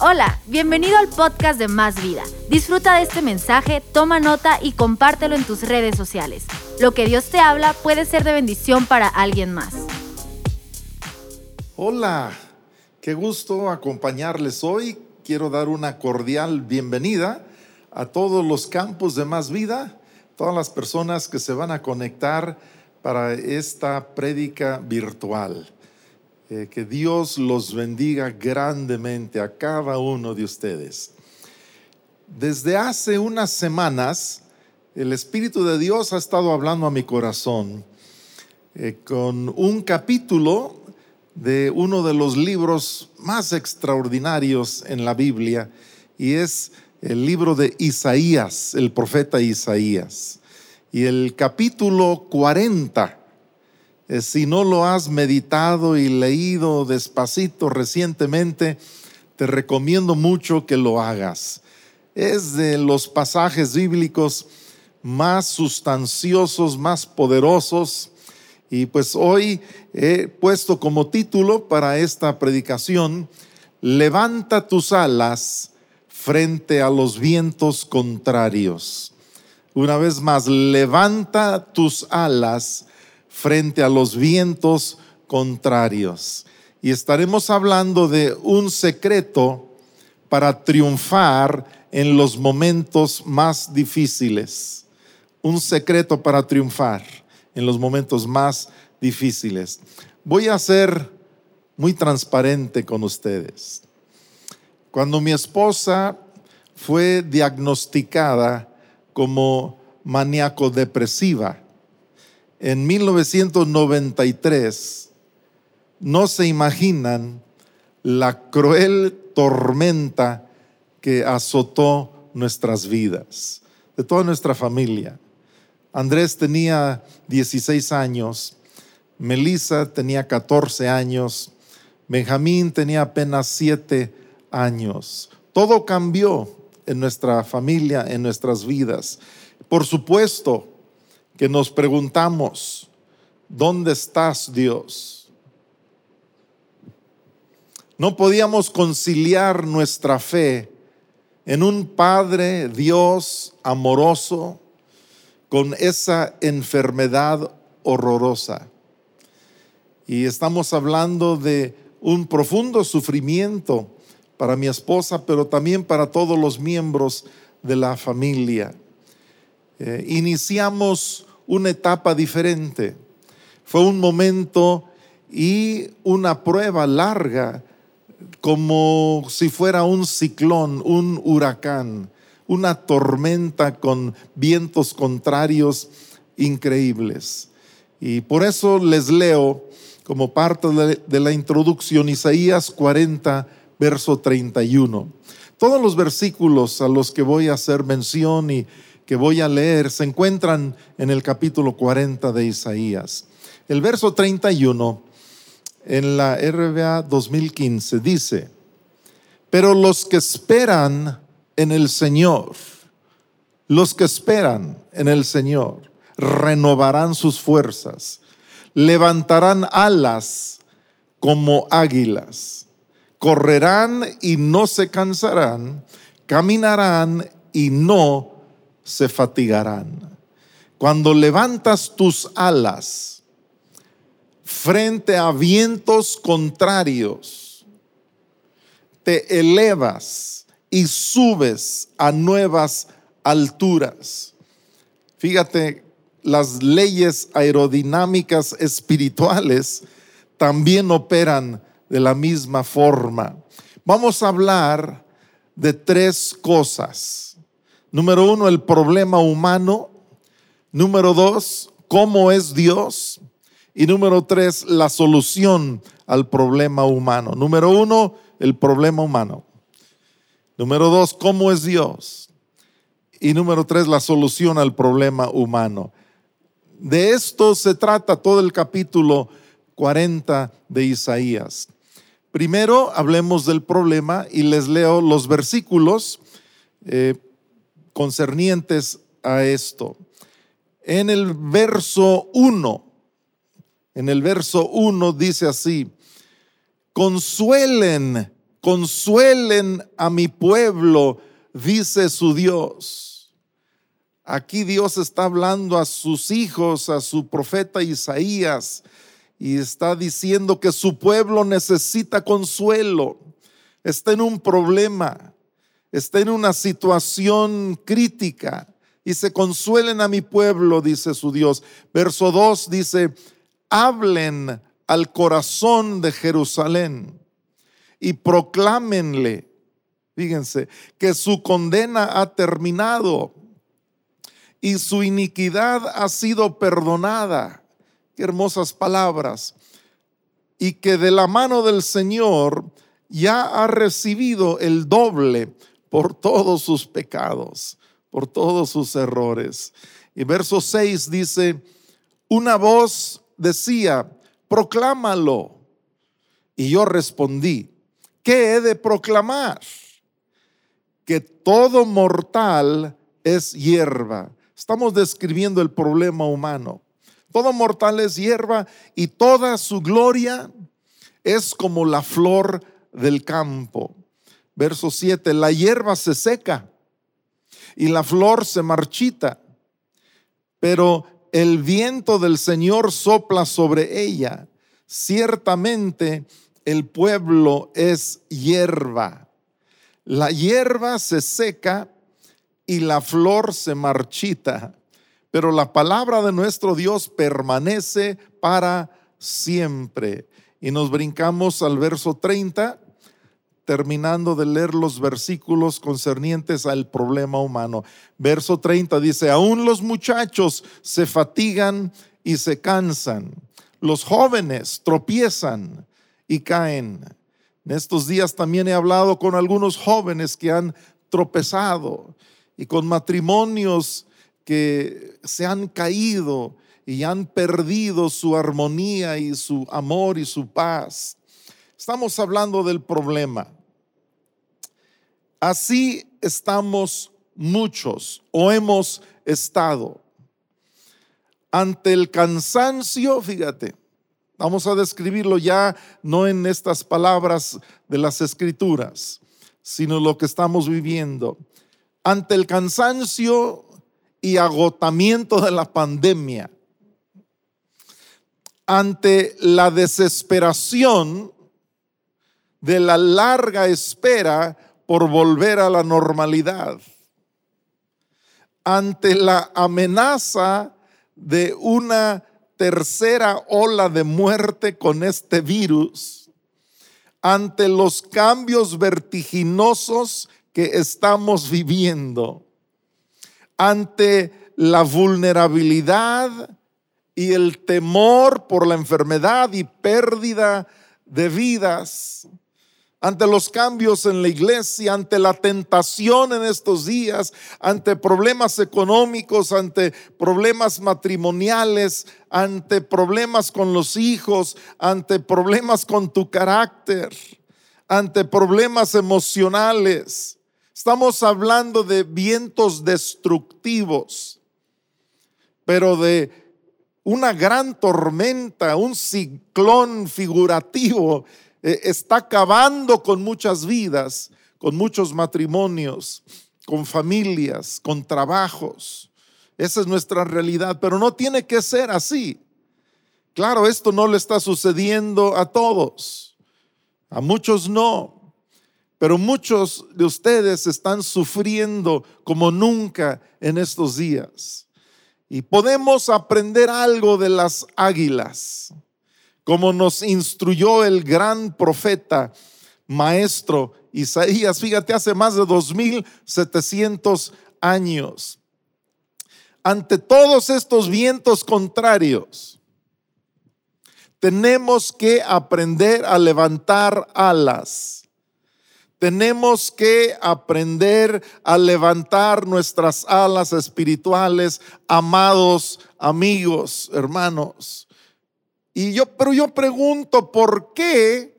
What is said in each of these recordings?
Hola, bienvenido al podcast de Más Vida. Disfruta de este mensaje, toma nota y compártelo en tus redes sociales. Lo que Dios te habla puede ser de bendición para alguien más. Hola, qué gusto acompañarles hoy. Quiero dar una cordial bienvenida a todos los campos de Más Vida, todas las personas que se van a conectar para esta prédica virtual. Eh, que Dios los bendiga grandemente a cada uno de ustedes. Desde hace unas semanas, el Espíritu de Dios ha estado hablando a mi corazón eh, con un capítulo de uno de los libros más extraordinarios en la Biblia y es el libro de Isaías, el profeta Isaías. Y el capítulo 40 eh, si no lo has meditado y leído despacito recientemente, te recomiendo mucho que lo hagas. Es de los pasajes bíblicos más sustanciosos, más poderosos. Y pues hoy he puesto como título para esta predicación, levanta tus alas frente a los vientos contrarios. Una vez más, levanta tus alas frente a los vientos contrarios. Y estaremos hablando de un secreto para triunfar en los momentos más difíciles. Un secreto para triunfar en los momentos más difíciles. Voy a ser muy transparente con ustedes. Cuando mi esposa fue diagnosticada como maníaco depresiva, en 1993, no se imaginan la cruel tormenta que azotó nuestras vidas, de toda nuestra familia. Andrés tenía 16 años, Melissa tenía 14 años, Benjamín tenía apenas 7 años. Todo cambió en nuestra familia, en nuestras vidas. Por supuesto, que nos preguntamos, ¿dónde estás Dios? No podíamos conciliar nuestra fe en un Padre Dios amoroso con esa enfermedad horrorosa. Y estamos hablando de un profundo sufrimiento para mi esposa, pero también para todos los miembros de la familia. Eh, iniciamos una etapa diferente. Fue un momento y una prueba larga, como si fuera un ciclón, un huracán, una tormenta con vientos contrarios increíbles. Y por eso les leo como parte de la introducción Isaías 40, verso 31. Todos los versículos a los que voy a hacer mención y que voy a leer se encuentran en el capítulo 40 de Isaías. El verso 31 en la RBA 2015 dice, pero los que esperan en el Señor, los que esperan en el Señor, renovarán sus fuerzas, levantarán alas como águilas, correrán y no se cansarán, caminarán y no se fatigarán. Cuando levantas tus alas frente a vientos contrarios, te elevas y subes a nuevas alturas. Fíjate, las leyes aerodinámicas espirituales también operan de la misma forma. Vamos a hablar de tres cosas Número uno, el problema humano. Número dos, cómo es Dios. Y número tres, la solución al problema humano. Número uno, el problema humano. Número dos, cómo es Dios. Y número tres, la solución al problema humano. De esto se trata todo el capítulo 40 de Isaías. Primero hablemos del problema y les leo los versículos eh, concernientes a esto. En el verso 1, en el verso 1 dice así, consuelen consuelen a mi pueblo, dice su Dios. Aquí Dios está hablando a sus hijos, a su profeta Isaías, y está diciendo que su pueblo necesita consuelo, está en un problema, está en una situación crítica. Y se consuelen a mi pueblo, dice su Dios. Verso 2 dice, hablen al corazón de Jerusalén y proclámenle, fíjense, que su condena ha terminado y su iniquidad ha sido perdonada. Qué hermosas palabras. Y que de la mano del Señor ya ha recibido el doble por todos sus pecados, por todos sus errores. Y verso 6 dice, una voz decía, proclámalo. Y yo respondí, ¿qué he de proclamar? Que todo mortal es hierba. Estamos describiendo el problema humano. Todo mortal es hierba y toda su gloria es como la flor del campo. Verso 7, la hierba se seca y la flor se marchita, pero el viento del Señor sopla sobre ella. Ciertamente el pueblo es hierba. La hierba se seca y la flor se marchita, pero la palabra de nuestro Dios permanece para siempre. Y nos brincamos al verso 30, terminando de leer los versículos concernientes al problema humano. Verso 30 dice, aún los muchachos se fatigan y se cansan, los jóvenes tropiezan y caen. En estos días también he hablado con algunos jóvenes que han tropezado y con matrimonios que se han caído y han perdido su armonía y su amor y su paz. Estamos hablando del problema. Así estamos muchos o hemos estado ante el cansancio, fíjate, Vamos a describirlo ya no en estas palabras de las escrituras, sino lo que estamos viviendo. Ante el cansancio y agotamiento de la pandemia, ante la desesperación de la larga espera por volver a la normalidad, ante la amenaza de una tercera ola de muerte con este virus, ante los cambios vertiginosos que estamos viviendo, ante la vulnerabilidad y el temor por la enfermedad y pérdida de vidas, ante los cambios en la iglesia, ante la tentación en estos días, ante problemas económicos, ante problemas matrimoniales, ante problemas con los hijos, ante problemas con tu carácter, ante problemas emocionales. Estamos hablando de vientos destructivos, pero de una gran tormenta, un ciclón figurativo eh, está acabando con muchas vidas, con muchos matrimonios, con familias, con trabajos. Esa es nuestra realidad, pero no tiene que ser así. Claro, esto no le está sucediendo a todos, a muchos no, pero muchos de ustedes están sufriendo como nunca en estos días. Y podemos aprender algo de las águilas como nos instruyó el gran profeta, maestro Isaías, fíjate, hace más de 2700 años. Ante todos estos vientos contrarios, tenemos que aprender a levantar alas. Tenemos que aprender a levantar nuestras alas espirituales, amados amigos, hermanos. Y yo, pero yo pregunto, ¿por qué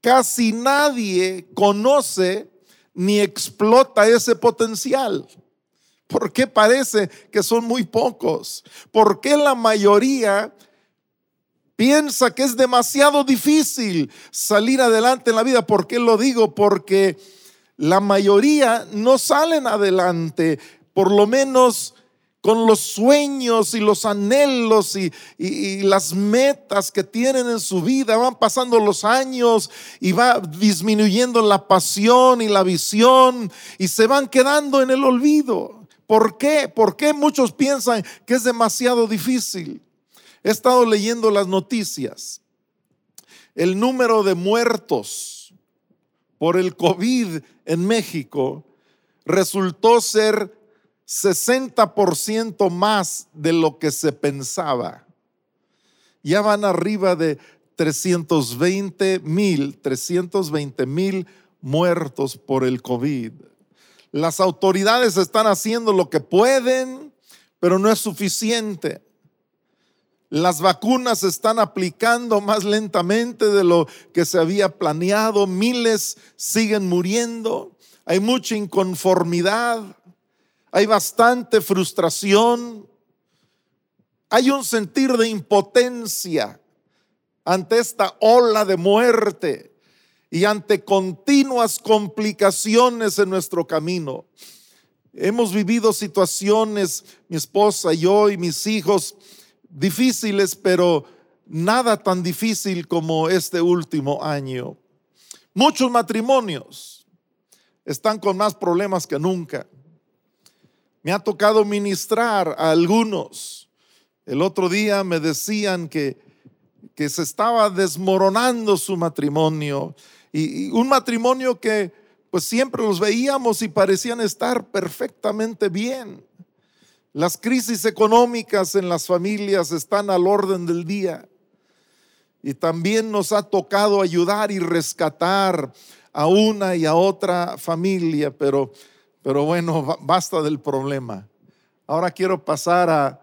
casi nadie conoce ni explota ese potencial? ¿Por qué parece que son muy pocos? ¿Por qué la mayoría piensa que es demasiado difícil salir adelante en la vida. ¿Por qué lo digo? Porque la mayoría no salen adelante, por lo menos con los sueños y los anhelos y, las metas que tienen en su vida. Van pasando los años y va disminuyendo la pasión y la visión y se van quedando en el olvido. ¿Por qué? ¿Por qué muchos piensan que es demasiado difícil? He estado leyendo las noticias. El número de muertos por el COVID en México resultó ser 60% más de lo que se pensaba. Ya van arriba de 320 mil, 320 mil muertos por el COVID. Las autoridades están haciendo lo que pueden, pero no es suficiente. Las vacunas se están aplicando más lentamente de lo que se había planeado. Miles siguen muriendo. Hay mucha inconformidad hay bastante frustración, hay un sentir de impotencia ante esta ola de muerte y ante continuas complicaciones en nuestro camino. Hemos vivido situaciones, mi esposa, yo y mis hijos, difíciles, pero nada tan difícil como este último año. Muchos matrimonios están con más problemas que nunca. Me ha tocado ministrar a algunos. El otro día me decían que, que se estaba desmoronando su matrimonio y, un matrimonio que pues siempre los veíamos y parecían estar perfectamente bien. Las crisis económicas en las familias están al orden del día. Y también nos ha tocado ayudar y rescatar a una y a otra familia, pero pero bueno, basta del problema. Ahora quiero pasar a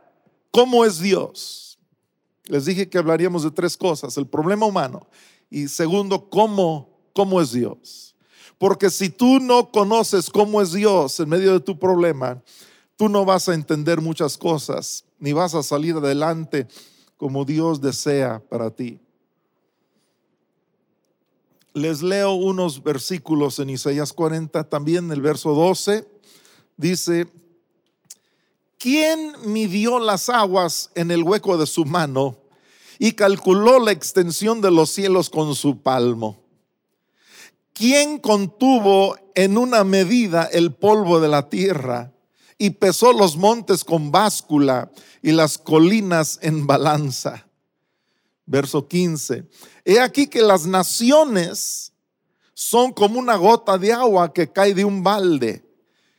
cómo es Dios. Les dije que hablaríamos de tres cosas, el problema humano y segundo, cómo, cómo es Dios. Porque si tú no conoces cómo es Dios en medio de tu problema, tú no vas a entender muchas cosas, ni vas a salir adelante como Dios desea para ti les leo unos versículos en Isaías 40, también el verso 12, dice, ¿quién midió las aguas en el hueco de su mano y calculó la extensión de los cielos con su palmo? ¿Quién contuvo en una medida el polvo de la tierra y pesó los montes con báscula y las colinas en balanza? Verso 15. He aquí que las naciones son como una gota de agua que cae de un balde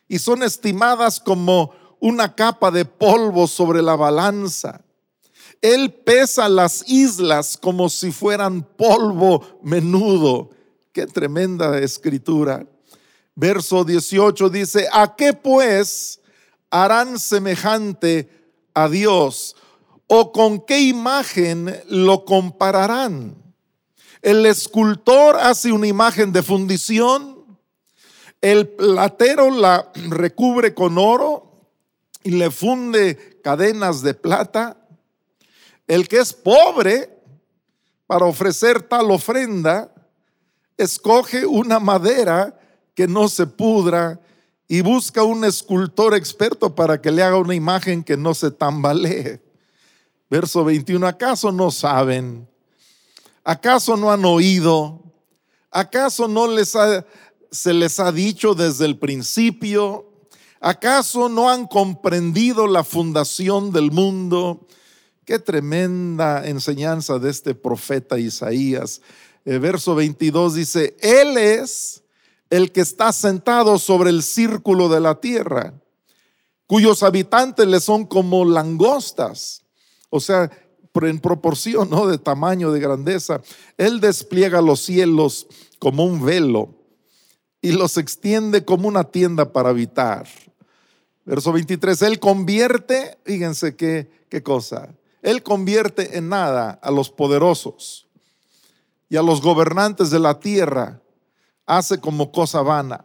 y son estimadas como una capa de polvo sobre la balanza. Él pesa las islas como si fueran polvo menudo. Qué tremenda escritura. Verso 18 dice, ¿a qué pues harán semejante a Dios? ¿O con qué imagen lo compararán? El escultor hace una imagen de fundición, el platero la recubre con oro y le funde cadenas de plata. El que es pobre para ofrecer tal ofrenda, escoge una madera que no se pudra y busca un escultor experto para que le haga una imagen que no se tambalee. Verso 21, ¿acaso no saben? ¿Acaso no han oído? ¿Acaso no les se les ha dicho desde el principio? ¿Acaso no han comprendido la fundación del mundo? Qué tremenda enseñanza de este profeta Isaías. El verso 22 dice, Él es el que está sentado sobre el círculo de la tierra, cuyos habitantes le son como langostas o sea, en proporción, ¿no? De tamaño, de grandeza. Él despliega los cielos como un velo y los extiende como una tienda para habitar. Verso 23, Él convierte, fíjense qué, qué cosa, Él convierte en nada a los poderosos y a los gobernantes de la tierra, hace como cosa vana.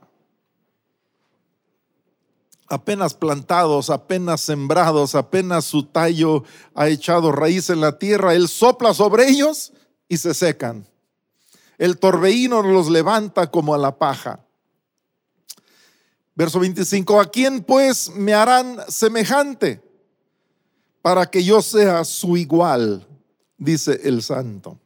Apenas plantados, apenas sembrados, apenas su tallo ha echado raíz en la tierra, Él sopla sobre ellos y se secan. El torbellino los levanta como a la paja. Verso 25, ¿a quién pues me harán semejante para que yo sea su igual? Dice el santo.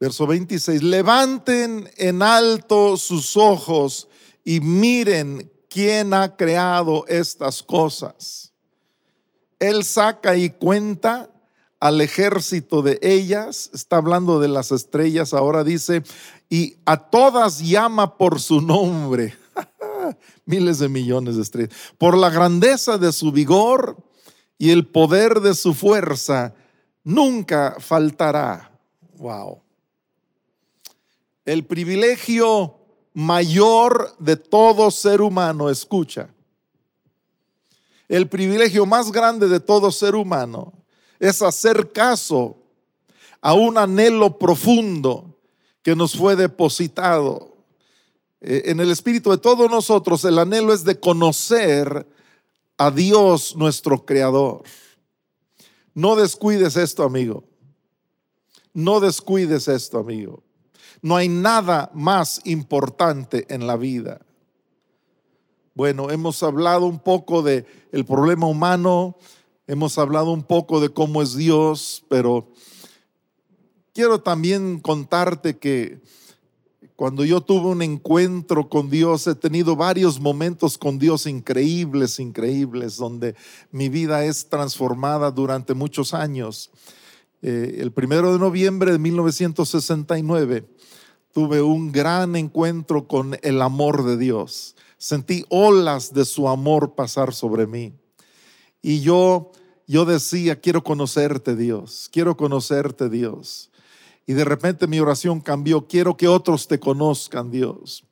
Verso 26, levanten en alto sus ojos y miren quién ha creado estas cosas. Él saca y cuenta al ejército de ellas, está hablando de las estrellas, ahora dice, y a todas llama por su nombre. Miles de millones de estrellas. Por la grandeza de su vigor y el poder de su fuerza, nunca faltará. Wow. El privilegio mayor de todo ser humano, escucha. El privilegio más grande de todo ser humano es hacer caso a un anhelo profundo que nos fue depositado eh, en el espíritu de todos nosotros. El anhelo es de conocer a Dios nuestro Creador. No descuides esto, amigo. No descuides esto, amigo. No hay nada más importante en la vida. Bueno, hemos hablado un poco de el problema humano, hemos hablado un poco de cómo es Dios, pero quiero también contarte que cuando yo tuve un encuentro con Dios, he tenido varios momentos con Dios increíbles, increíbles, donde mi vida es transformada durante muchos años. Eh, el primero de noviembre de 1969 tuve un gran encuentro con el amor de Dios. Sentí olas de su amor pasar sobre mí. Y yo, yo decía, quiero conocerte Dios, quiero conocerte Dios. Y de repente mi oración cambió, quiero que otros te conozcan Dios,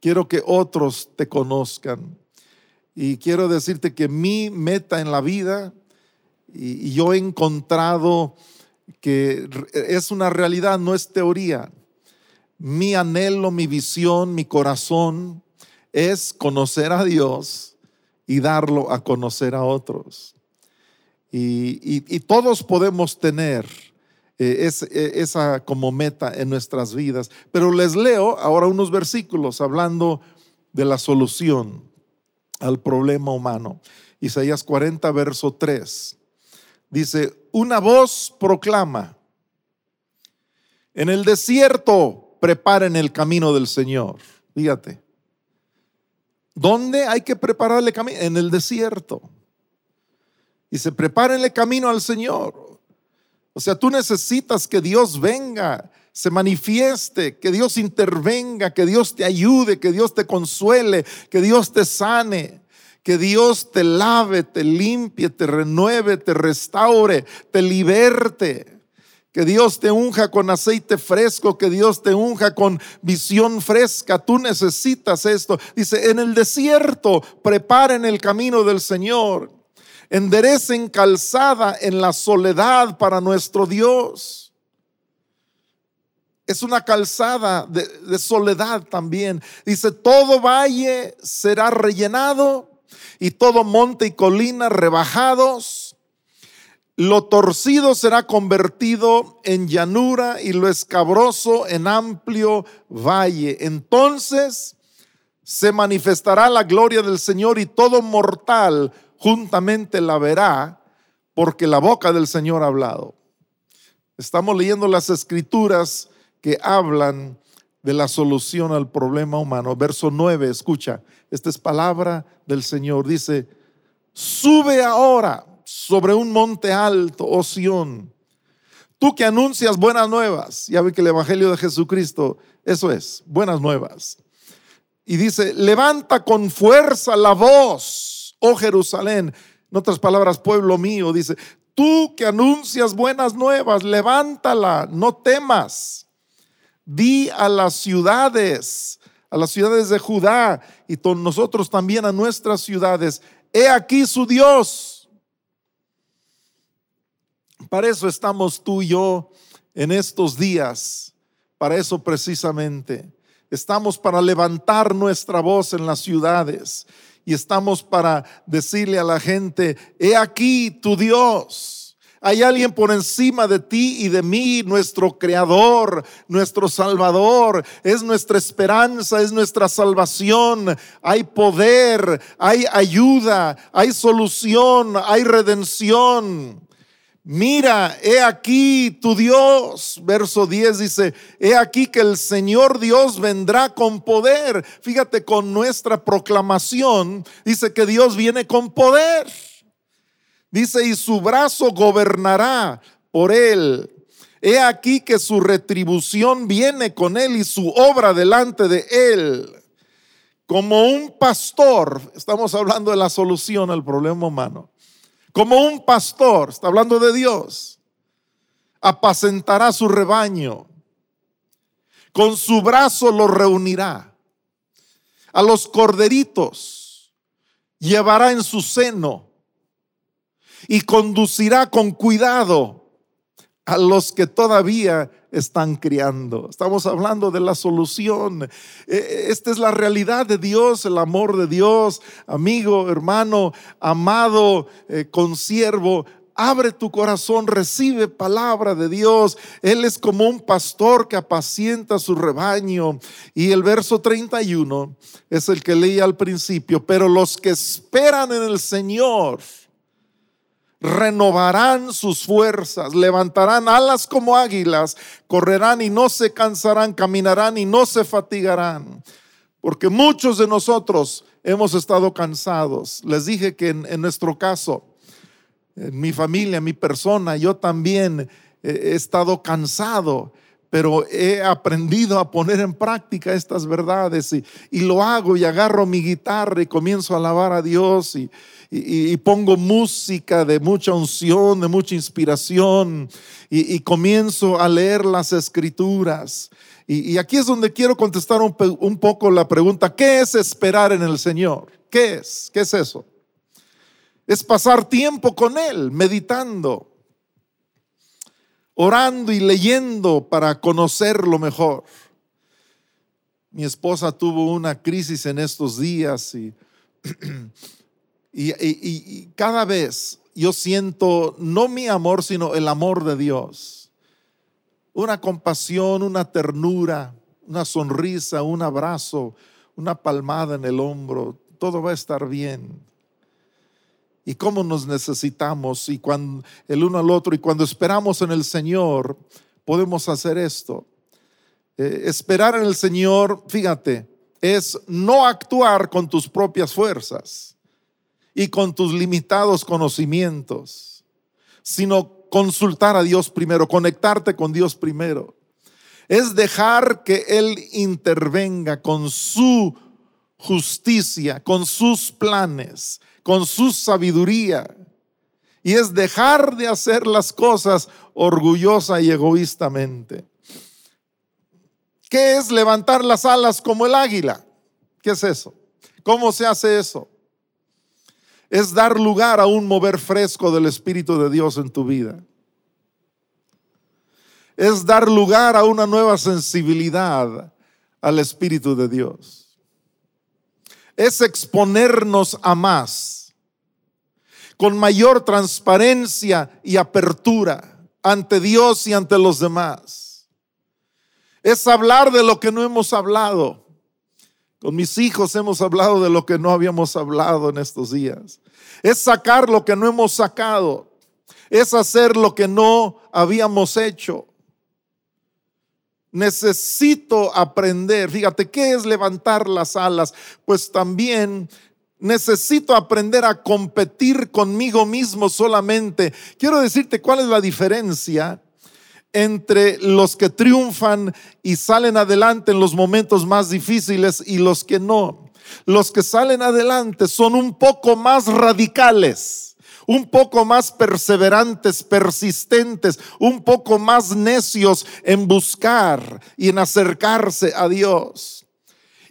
quiero que otros te conozcan. Y quiero decirte que mi meta en la vida, y yo he encontrado que es una realidad, no es teoría mi anhelo, mi visión, mi corazón es conocer a Dios y darlo a conocer a otros. Y, todos podemos tener eh, eh, esa como meta en nuestras vidas. Pero les leo ahora unos versículos hablando de la solución al problema humano. Isaías 40, verso 3. Dice, una voz proclama, en el desierto preparen el camino del Señor. Fíjate. ¿Dónde hay que prepararle camino? En el desierto. Y se prepárenle camino al Señor. O sea, tú necesitas que Dios venga, se manifieste, que Dios intervenga, que Dios te ayude, que Dios te consuele, que Dios te sane, que Dios te lave, te limpie, te renueve, te restaure, te liberte. Que Dios te unja con aceite fresco, que Dios te unja con visión fresca. Tú necesitas esto. Dice, en el desierto preparen el camino del Señor. Enderecen calzada en la soledad para nuestro Dios. Es una calzada de, de soledad también. Dice, todo valle será rellenado y todo monte y colina rebajados lo torcido será convertido en llanura y lo escabroso en amplio valle. Entonces se manifestará la gloria del Señor y todo mortal juntamente la verá, porque la boca del Señor ha hablado. Estamos leyendo las escrituras que hablan de la solución al problema humano. Verso 9, escucha, esta es palabra del Señor. Dice, sube ahora sobre un monte alto, oh Sión. Tú que anuncias buenas nuevas, ya ve que el Evangelio de Jesucristo, eso es, buenas nuevas. Y dice, levanta con fuerza la voz, oh Jerusalén. En otras palabras, pueblo mío, dice, tú que anuncias buenas nuevas, levántala, no temas. Di a las ciudades, a las ciudades de Judá y nosotros también a nuestras ciudades, he aquí su Dios para eso estamos tú y yo en estos días, para eso precisamente. Estamos para levantar nuestra voz en las ciudades y estamos para decirle a la gente, he aquí tu Dios. Hay alguien por encima de ti y de mí, nuestro Creador, nuestro Salvador. Es nuestra esperanza, es nuestra salvación. Hay poder, hay ayuda, hay solución, hay redención. Mira, he aquí tu Dios. Verso 10 dice, he aquí que el Señor Dios vendrá con poder. Fíjate, con nuestra proclamación dice que Dios viene con poder. Dice, y su brazo gobernará por él. He aquí que su retribución viene con él y su obra delante de él. Como un pastor, estamos hablando de la solución al problema humano. Como un pastor, está hablando de Dios, apacentará su rebaño. Con su brazo lo reunirá. A los corderitos llevará en su seno y conducirá con cuidado a los que todavía están criando. Estamos hablando de la solución. E, e, esta es la realidad de Dios, el amor de Dios. Amigo, hermano, amado, eh, consiervo, abre tu corazón, recibe palabra de Dios. Él es como un pastor que apacienta su rebaño. Y el verso 31 es el que leí al principio. Pero los que esperan en el Señor, renovarán sus fuerzas, levantarán alas como águilas, correrán y no se cansarán, caminarán y no se fatigarán. Porque muchos de nosotros hemos estado cansados. Les dije que en, nuestro caso, en mi familia, mi persona, yo también he estado cansado pero he aprendido a poner en práctica estas verdades y, y, lo hago y agarro mi guitarra y comienzo a alabar a Dios y, y, pongo música de mucha unción, de mucha inspiración y, comienzo a leer las escrituras. Y, aquí es donde quiero contestar un, un poco la pregunta, ¿qué es esperar en el Señor? ¿Qué es? ¿Qué es eso? Es pasar tiempo con Él, meditando, orando y leyendo para conocerlo mejor. Mi esposa tuvo una crisis en estos días y Y, cada vez yo siento no mi amor, sino el amor de Dios. Una compasión, una ternura, una sonrisa, un abrazo, una palmada en el hombro. Todo va a estar bien. Y cómo nos necesitamos y cuando el uno al otro y cuando esperamos en el Señor podemos hacer esto. Eh, esperar en el Señor, fíjate, es no actuar con tus propias fuerzas y con tus limitados conocimientos, sino consultar a Dios primero, conectarte con Dios primero. Es dejar que Él intervenga con su justicia, con sus planes, con su sabiduría. Y es dejar de hacer las cosas orgullosa y egoístamente. ¿Qué es levantar las alas como el águila? ¿Qué es eso? ¿Cómo se hace eso? es dar lugar a un mover fresco del Espíritu de Dios en tu vida. Es dar lugar a una nueva sensibilidad al Espíritu de Dios. Es exponernos a más, con mayor transparencia y apertura ante Dios y ante los demás. Es hablar de lo que no hemos hablado con mis hijos hemos hablado de lo que no habíamos hablado en estos días. Es sacar lo que no hemos sacado. Es hacer lo que no habíamos hecho. Necesito aprender. Fíjate, ¿qué es levantar las alas? Pues también necesito aprender a competir conmigo mismo solamente. Quiero decirte cuál es la diferencia entre los que triunfan y salen adelante en los momentos más difíciles y los que no. Los que salen adelante son un poco más radicales, un poco más perseverantes, persistentes, un poco más necios en buscar y en acercarse a Dios.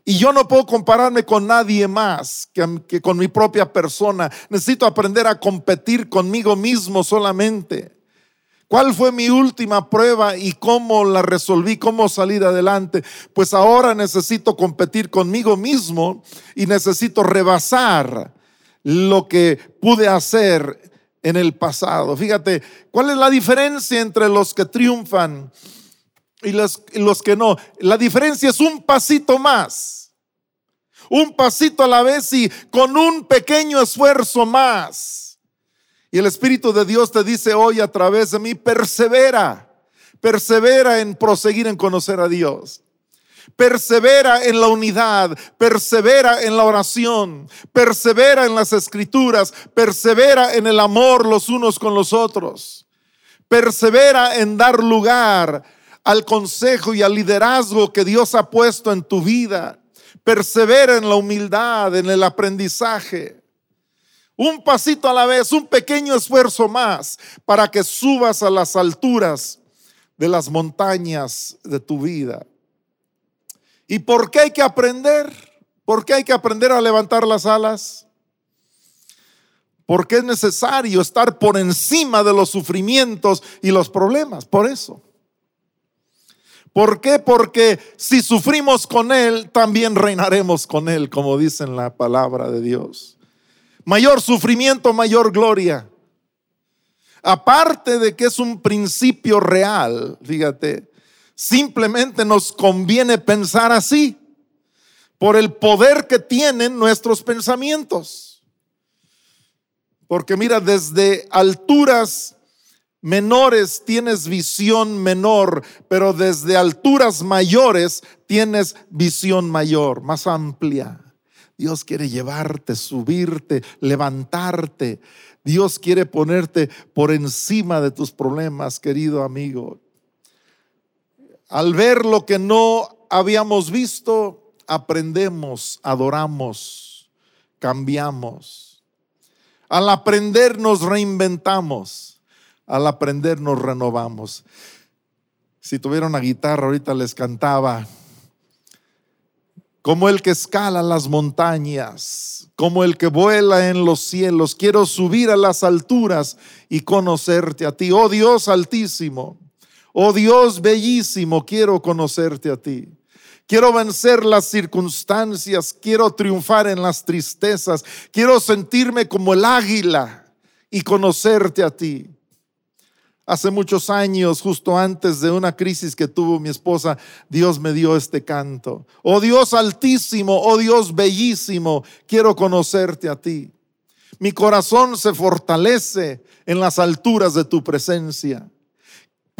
Y yo no puedo compararme con nadie más que, con mi propia persona. Necesito aprender a competir conmigo mismo solamente. ¿Cuál fue mi última prueba y cómo la resolví, cómo salir adelante? Pues ahora necesito competir conmigo mismo y necesito rebasar lo que pude hacer en el pasado. Fíjate, ¿cuál es la diferencia entre los que triunfan y los, los que no? La diferencia es un pasito más, un pasito a la vez y con un pequeño esfuerzo más. Y el Espíritu de Dios te dice hoy a través de mí, persevera, persevera en proseguir en conocer a Dios. Persevera en la unidad, persevera en la oración, persevera en las escrituras, persevera en el amor los unos con los otros. Persevera en dar lugar al consejo y al liderazgo que Dios ha puesto en tu vida. Persevera en la humildad, en el aprendizaje un pasito a la vez, un pequeño esfuerzo más para que subas a las alturas de las montañas de tu vida. ¿Y por qué hay que aprender? ¿Por qué hay que aprender a levantar las alas? Porque es necesario estar por encima de los sufrimientos y los problemas. Por eso. ¿Por qué? Porque si sufrimos con Él, también reinaremos con Él, como dice en la palabra de Dios. Mayor sufrimiento, mayor gloria. Aparte de que es un principio real, fíjate, simplemente nos conviene pensar así por el poder que tienen nuestros pensamientos. Porque mira, desde alturas menores tienes visión menor, pero desde alturas mayores tienes visión mayor, más amplia. Dios quiere llevarte, subirte, levantarte. Dios quiere ponerte por encima de tus problemas, querido amigo. Al ver lo que no habíamos visto, aprendemos, adoramos, cambiamos. Al aprender nos reinventamos. Al aprender nos renovamos. Si tuviera una guitarra, ahorita les cantaba como el que escala las montañas, como el que vuela en los cielos. Quiero subir a las alturas y conocerte a ti. Oh Dios altísimo, oh Dios bellísimo, quiero conocerte a ti. Quiero vencer las circunstancias, quiero triunfar en las tristezas, quiero sentirme como el águila y conocerte a ti. Hace muchos años, justo antes de una crisis que tuvo mi esposa, Dios me dio este canto. Oh Dios altísimo, oh Dios bellísimo, quiero conocerte a ti. Mi corazón se fortalece en las alturas de tu presencia.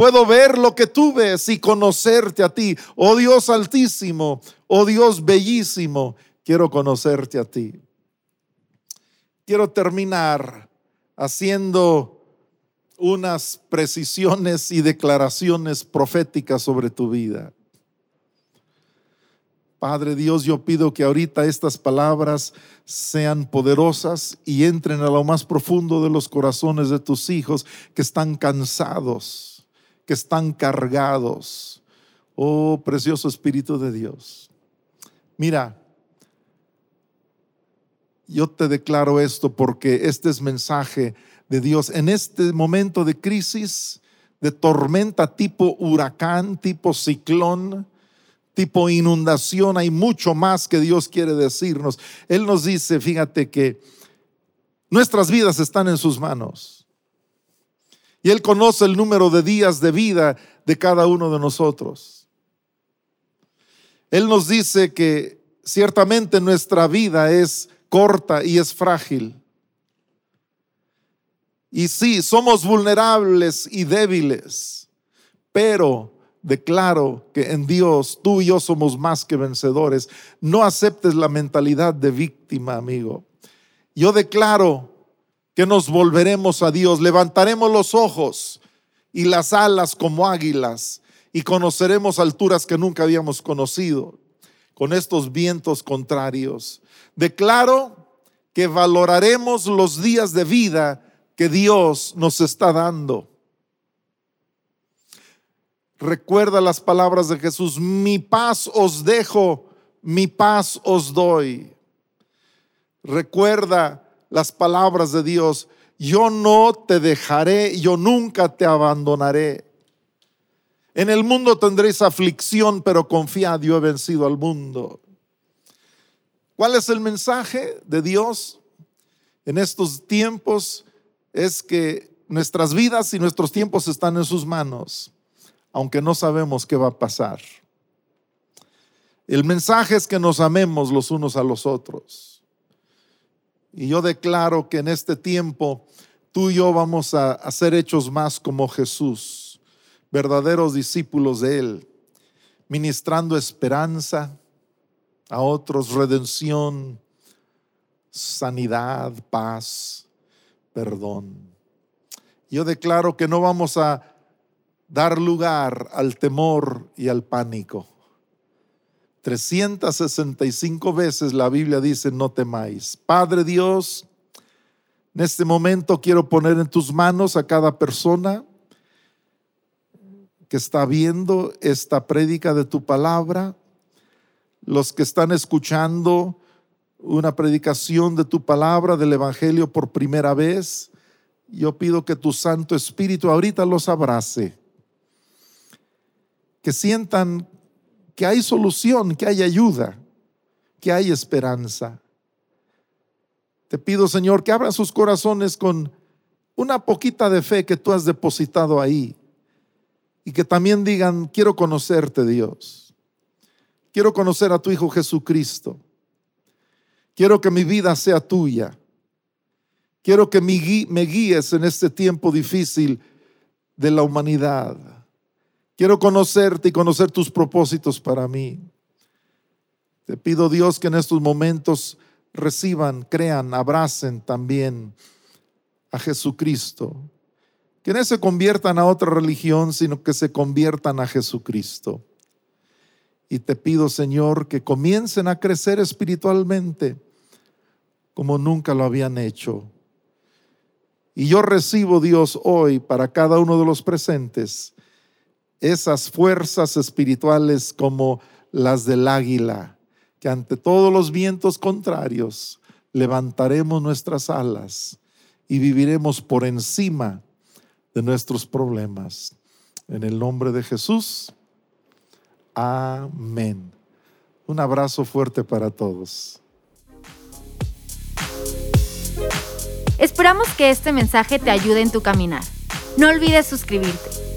Puedo ver lo que tú ves y conocerte a ti. Oh Dios altísimo, oh Dios bellísimo, quiero conocerte a ti. Quiero terminar haciendo unas precisiones y declaraciones proféticas sobre tu vida. Padre Dios, yo pido que ahorita estas palabras sean poderosas y entren a lo más profundo de los corazones de tus hijos que están cansados, que están cargados. Oh, precioso Espíritu de Dios. Mira, yo te declaro esto porque este es mensaje de Dios en este momento de crisis, de tormenta tipo huracán, tipo ciclón, tipo inundación, hay mucho más que Dios quiere decirnos. Él nos dice, fíjate que nuestras vidas están en sus manos. Y Él conoce el número de días de vida de cada uno de nosotros. Él nos dice que ciertamente nuestra vida es corta y es frágil. Y sí, somos vulnerables y débiles, pero declaro que en Dios tú y yo somos más que vencedores. No aceptes la mentalidad de víctima, amigo. Yo declaro que nos volveremos a Dios, levantaremos los ojos y las alas como águilas y conoceremos alturas que nunca habíamos conocido con estos vientos contrarios. Declaro que valoraremos los días de vida que Dios nos está dando. Recuerda las palabras de Jesús, mi paz os dejo, mi paz os doy. Recuerda las palabras de Dios, yo no te dejaré, yo nunca te abandonaré. En el mundo tendréis aflicción, pero confiad, yo he vencido al mundo. ¿Cuál es el mensaje de Dios en estos tiempos? Es que nuestras vidas y nuestros tiempos están en sus manos, aunque no sabemos qué va a pasar. El mensaje es que nos amemos los unos a los otros. Y yo declaro que en este tiempo tú y yo vamos a, a ser hechos más como Jesús, verdaderos discípulos de Él, ministrando esperanza a otros, redención, sanidad, paz, perdón. Yo declaro que no vamos a dar lugar al temor y al pánico 365 veces la Biblia dice, no temáis. Padre Dios, en este momento quiero poner en tus manos a cada persona que está viendo esta prédica de tu palabra, los que están escuchando una predicación de tu palabra, del Evangelio por primera vez. Yo pido que tu Santo Espíritu ahorita los abrace, que sientan que hay solución, que hay ayuda, que hay esperanza. Te pido, Señor, que abran sus corazones con una poquita de fe que tú has depositado ahí y que también digan, quiero conocerte, Dios. Quiero conocer a tu Hijo Jesucristo. Quiero que mi vida sea tuya. Quiero que me guíes en este tiempo difícil de la humanidad. Quiero conocerte y conocer tus propósitos para mí. Te pido Dios que en estos momentos reciban, crean, abracen también a Jesucristo. Que no se conviertan a otra religión, sino que se conviertan a Jesucristo. Y te pido, Señor, que comiencen a crecer espiritualmente como nunca lo habían hecho. Y yo recibo, Dios, hoy para cada uno de los presentes esas fuerzas espirituales como las del águila, que ante todos los vientos contrarios levantaremos nuestras alas y viviremos por encima de nuestros problemas. En el nombre de Jesús, amén. Un abrazo fuerte para todos. Esperamos que este mensaje te ayude en tu caminar. No olvides suscribirte.